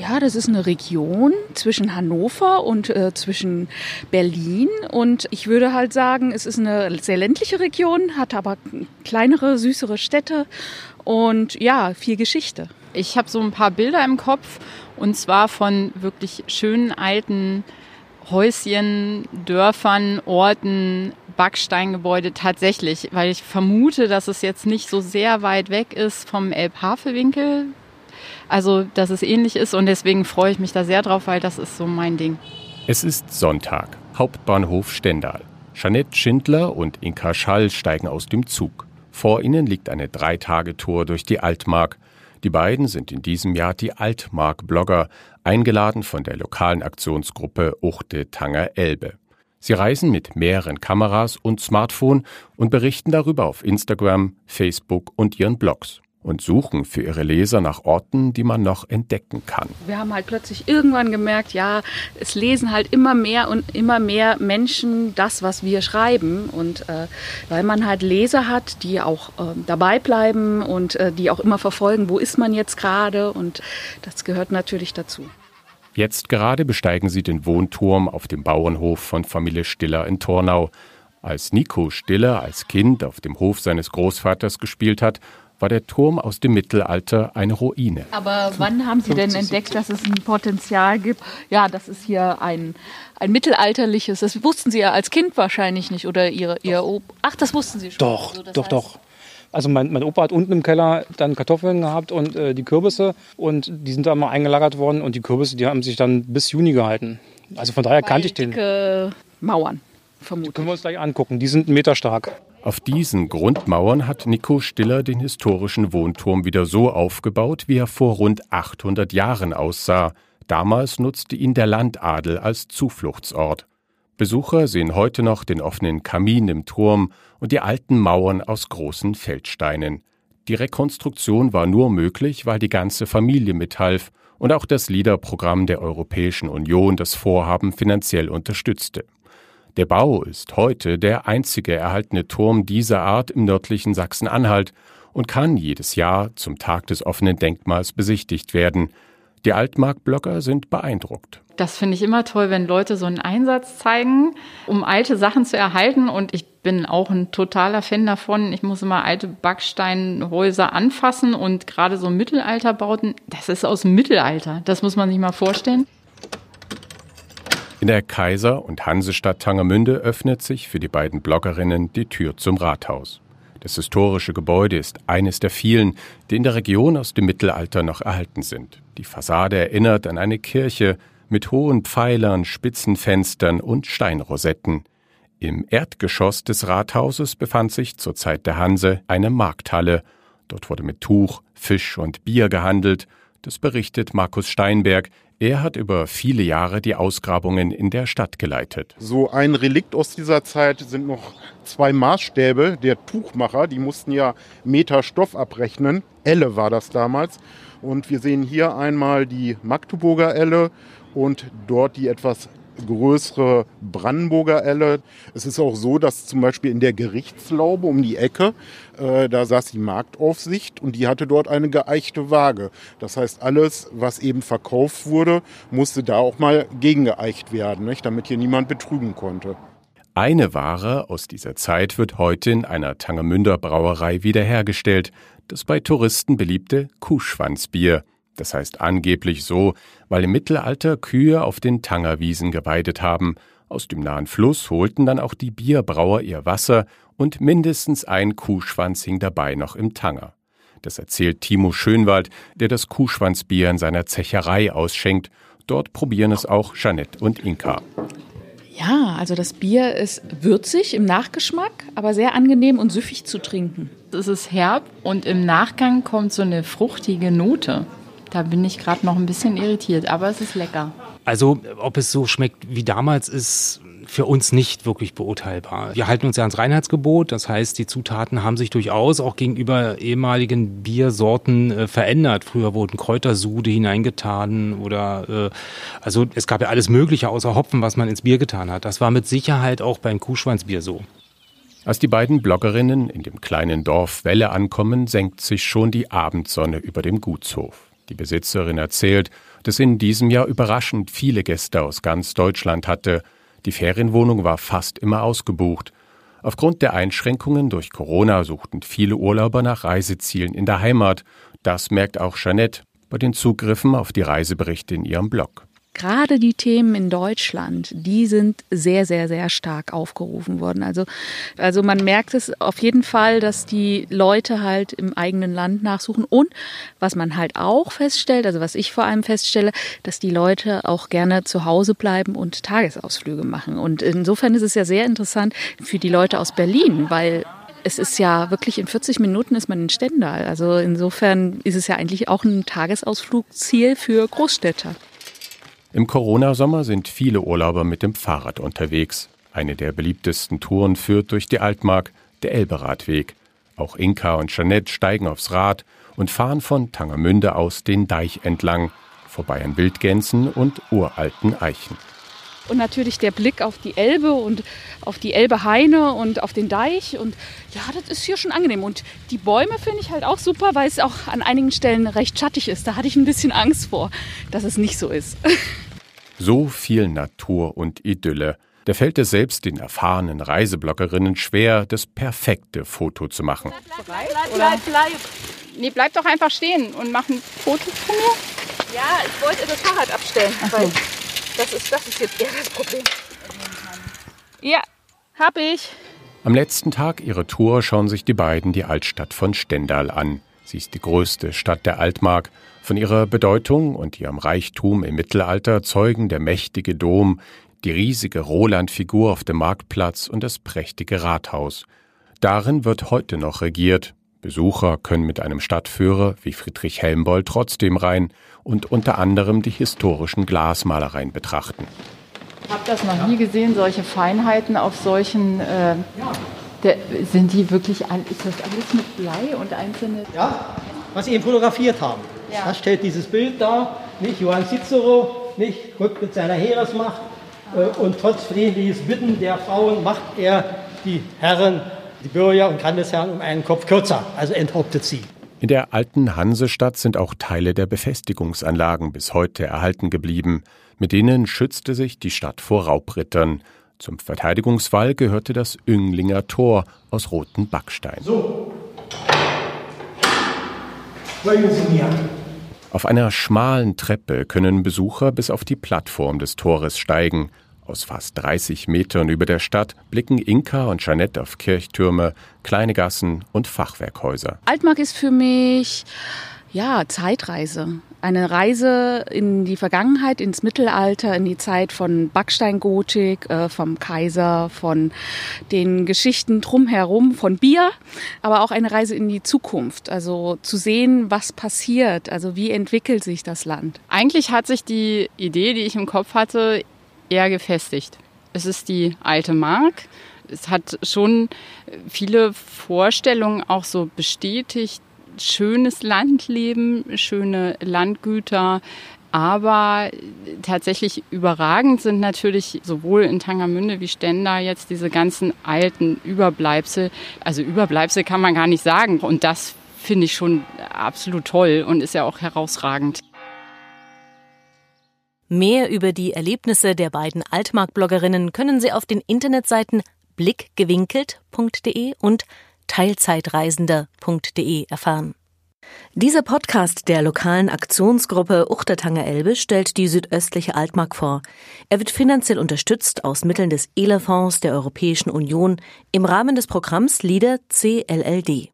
Ja, das ist eine Region zwischen Hannover und äh, zwischen Berlin. Und ich würde halt sagen, es ist eine sehr ländliche Region, hat aber kleinere, süßere Städte und ja, viel Geschichte. Ich habe so ein paar Bilder im Kopf und zwar von wirklich schönen alten Häuschen, Dörfern, Orten, Backsteingebäude tatsächlich, weil ich vermute, dass es jetzt nicht so sehr weit weg ist vom Elbhafewinkel. Also, dass es ähnlich ist und deswegen freue ich mich da sehr drauf, weil das ist so mein Ding. Es ist Sonntag, Hauptbahnhof Stendal. Jeanette Schindler und Inka Schall steigen aus dem Zug. Vor ihnen liegt eine Dreitagetour durch die Altmark. Die beiden sind in diesem Jahr die Altmark-Blogger, eingeladen von der lokalen Aktionsgruppe Uchte Tanger Elbe. Sie reisen mit mehreren Kameras und Smartphone und berichten darüber auf Instagram, Facebook und ihren Blogs und suchen für ihre Leser nach Orten, die man noch entdecken kann. Wir haben halt plötzlich irgendwann gemerkt, ja, es lesen halt immer mehr und immer mehr Menschen das, was wir schreiben. Und äh, weil man halt Leser hat, die auch äh, dabei bleiben und äh, die auch immer verfolgen, wo ist man jetzt gerade. Und das gehört natürlich dazu. Jetzt gerade besteigen sie den Wohnturm auf dem Bauernhof von Familie Stiller in Tornau. Als Nico Stiller als Kind auf dem Hof seines Großvaters gespielt hat, war der Turm aus dem Mittelalter eine Ruine. Aber wann haben Sie denn entdeckt, dass es ein Potenzial gibt? Ja, das ist hier ein, ein mittelalterliches, das wussten Sie ja als Kind wahrscheinlich nicht oder Ihre, Ihr Opa. Ach, das wussten Sie schon. Doch, also doch, heißt, doch. Also mein, mein, Opa hat unten im Keller dann Kartoffeln gehabt und äh, die Kürbisse und die sind da mal eingelagert worden und die Kürbisse, die haben sich dann bis Juni gehalten. Also von daher kannte ich den. Dicke Mauern, vermutlich. Die können wir uns gleich angucken, die sind einen Meter stark. Auf diesen Grundmauern hat Nico Stiller den historischen Wohnturm wieder so aufgebaut, wie er vor rund 800 Jahren aussah. Damals nutzte ihn der Landadel als Zufluchtsort. Besucher sehen heute noch den offenen Kamin im Turm und die alten Mauern aus großen Feldsteinen. Die Rekonstruktion war nur möglich, weil die ganze Familie mithalf und auch das Liederprogramm der Europäischen Union das Vorhaben finanziell unterstützte. Der Bau ist heute der einzige erhaltene Turm dieser Art im nördlichen Sachsen-Anhalt und kann jedes Jahr zum Tag des offenen Denkmals besichtigt werden. Die Altmark-Blogger sind beeindruckt. Das finde ich immer toll, wenn Leute so einen Einsatz zeigen, um alte Sachen zu erhalten. Und ich bin auch ein totaler Fan davon. Ich muss immer alte Backsteinhäuser anfassen und gerade so Mittelalterbauten, das ist aus dem Mittelalter. Das muss man sich mal vorstellen. In der Kaiser- und Hansestadt Tangermünde öffnet sich für die beiden Bloggerinnen die Tür zum Rathaus. Das historische Gebäude ist eines der vielen, die in der Region aus dem Mittelalter noch erhalten sind. Die Fassade erinnert an eine Kirche mit hohen Pfeilern, spitzen Fenstern und Steinrosetten. Im Erdgeschoss des Rathauses befand sich zur Zeit der Hanse eine Markthalle. Dort wurde mit Tuch, Fisch und Bier gehandelt. Das berichtet Markus Steinberg, er hat über viele Jahre die Ausgrabungen in der Stadt geleitet. So ein Relikt aus dieser Zeit sind noch zwei Maßstäbe der Tuchmacher. Die mussten ja Meter Stoff abrechnen. Elle war das damals. Und wir sehen hier einmal die Magdeburger Elle und dort die etwas größere Brandenburger Elle. Es ist auch so, dass zum Beispiel in der Gerichtslaube um die Ecke, äh, da saß die Marktaufsicht und die hatte dort eine geeichte Waage. Das heißt, alles, was eben verkauft wurde, musste da auch mal gegengeeicht werden, nicht? damit hier niemand betrügen konnte. Eine Ware aus dieser Zeit wird heute in einer Tangemünder Brauerei wiederhergestellt, das bei Touristen beliebte Kuhschwanzbier. Das heißt angeblich so, weil im Mittelalter Kühe auf den Tangerwiesen geweidet haben. Aus dem nahen Fluss holten dann auch die Bierbrauer ihr Wasser und mindestens ein Kuhschwanz hing dabei noch im Tanger. Das erzählt Timo Schönwald, der das Kuhschwanzbier in seiner Zecherei ausschenkt. Dort probieren es auch Jeanette und Inka. Ja, also das Bier ist würzig im Nachgeschmack, aber sehr angenehm und süffig zu trinken. Es ist herb und im Nachgang kommt so eine fruchtige Note. Da bin ich gerade noch ein bisschen irritiert, aber es ist lecker. Also, ob es so schmeckt wie damals, ist für uns nicht wirklich beurteilbar. Wir halten uns ja ans Reinheitsgebot, das heißt, die Zutaten haben sich durchaus auch gegenüber ehemaligen Biersorten äh, verändert. Früher wurden Kräutersude hineingetan oder äh, also es gab ja alles Mögliche außer Hopfen, was man ins Bier getan hat. Das war mit Sicherheit auch beim Kuhschwanzbier so. Als die beiden Bloggerinnen in dem kleinen Dorf Welle ankommen, senkt sich schon die Abendsonne über dem Gutshof. Die Besitzerin erzählt, dass in diesem Jahr überraschend viele Gäste aus ganz Deutschland hatte. Die Ferienwohnung war fast immer ausgebucht. Aufgrund der Einschränkungen durch Corona suchten viele Urlauber nach Reisezielen in der Heimat. Das merkt auch Jeanette bei den Zugriffen auf die Reiseberichte in ihrem Blog gerade die Themen in Deutschland, die sind sehr, sehr, sehr stark aufgerufen worden. Also, also man merkt es auf jeden Fall, dass die Leute halt im eigenen Land nachsuchen. Und was man halt auch feststellt, also was ich vor allem feststelle, dass die Leute auch gerne zu Hause bleiben und Tagesausflüge machen. Und insofern ist es ja sehr interessant für die Leute aus Berlin, weil es ist ja wirklich in 40 Minuten ist man in Stendal. Also insofern ist es ja eigentlich auch ein Tagesausflugsziel für Großstädter. Im Corona-Sommer sind viele Urlauber mit dem Fahrrad unterwegs. Eine der beliebtesten Touren führt durch die Altmark, der Elberadweg. Auch Inka und Jeanette steigen aufs Rad und fahren von Tangermünde aus den Deich entlang, vorbei an Wildgänsen und uralten Eichen und natürlich der Blick auf die Elbe und auf die Elbe-Haine und auf den Deich. Und ja, das ist hier schon angenehm. Und die Bäume finde ich halt auch super, weil es auch an einigen Stellen recht schattig ist. Da hatte ich ein bisschen Angst vor, dass es nicht so ist. So viel Natur und Idylle. Da fällt es selbst den erfahrenen Reisebloggerinnen schwer, das perfekte Foto zu machen. Bleib, bleib, bleib, bleib. Nee, bleib doch einfach stehen und mach ein Foto von mir. Ja, ich wollte das Fahrrad abstellen. So. Das ist, das ist jetzt eher das Problem. Ja, hab ich. Am letzten Tag ihrer Tour schauen sich die beiden die Altstadt von Stendal an. Sie ist die größte Stadt der Altmark. Von ihrer Bedeutung und ihrem Reichtum im Mittelalter zeugen der mächtige Dom, die riesige Roland-Figur auf dem Marktplatz und das prächtige Rathaus. Darin wird heute noch regiert. Besucher können mit einem Stadtführer wie Friedrich Helmbold trotzdem rein und unter anderem die historischen Glasmalereien betrachten. Ich habe das noch nie gesehen, solche Feinheiten auf solchen. Äh, der, sind die wirklich, ist das alles mit Blei und einzelne? Ja, was Sie eben fotografiert haben. Ja. Das stellt dieses Bild dar. Nicht Johann Cicero, nicht rückt mit seiner Heeresmacht. Äh, und trotz flehentliches Bitten der Frauen macht er die Herren, die Bürger und Landesherren um einen Kopf kürzer, also enthauptet sie. In der alten Hansestadt sind auch Teile der Befestigungsanlagen bis heute erhalten geblieben. Mit denen schützte sich die Stadt vor Raubrittern. Zum Verteidigungswall gehörte das Ünglinger Tor aus rotem Backstein. So. Folgen Sie mir. Auf einer schmalen Treppe können Besucher bis auf die Plattform des Tores steigen. Aus fast 30 Metern über der Stadt blicken Inka und Jeanette auf Kirchtürme, kleine Gassen und Fachwerkhäuser. Altmark ist für mich ja, Zeitreise. Eine Reise in die Vergangenheit, ins Mittelalter, in die Zeit von Backsteingotik, äh, vom Kaiser, von den Geschichten drumherum, von Bier, aber auch eine Reise in die Zukunft. Also zu sehen, was passiert, also wie entwickelt sich das Land. Eigentlich hat sich die Idee, die ich im Kopf hatte, eher gefestigt. Es ist die alte Mark. Es hat schon viele Vorstellungen auch so bestätigt. Schönes Landleben, schöne Landgüter, aber tatsächlich überragend sind natürlich sowohl in Tangermünde wie Stendal jetzt diese ganzen alten Überbleibsel. Also Überbleibsel kann man gar nicht sagen. Und das finde ich schon absolut toll und ist ja auch herausragend. Mehr über die Erlebnisse der beiden Altmark-Bloggerinnen können Sie auf den Internetseiten blickgewinkelt.de und teilzeitreisender.de erfahren. Dieser Podcast der lokalen Aktionsgruppe Uchtertanger Elbe stellt die südöstliche Altmark vor. Er wird finanziell unterstützt aus Mitteln des ELA-Fonds der Europäischen Union im Rahmen des Programms LIDER CLLD.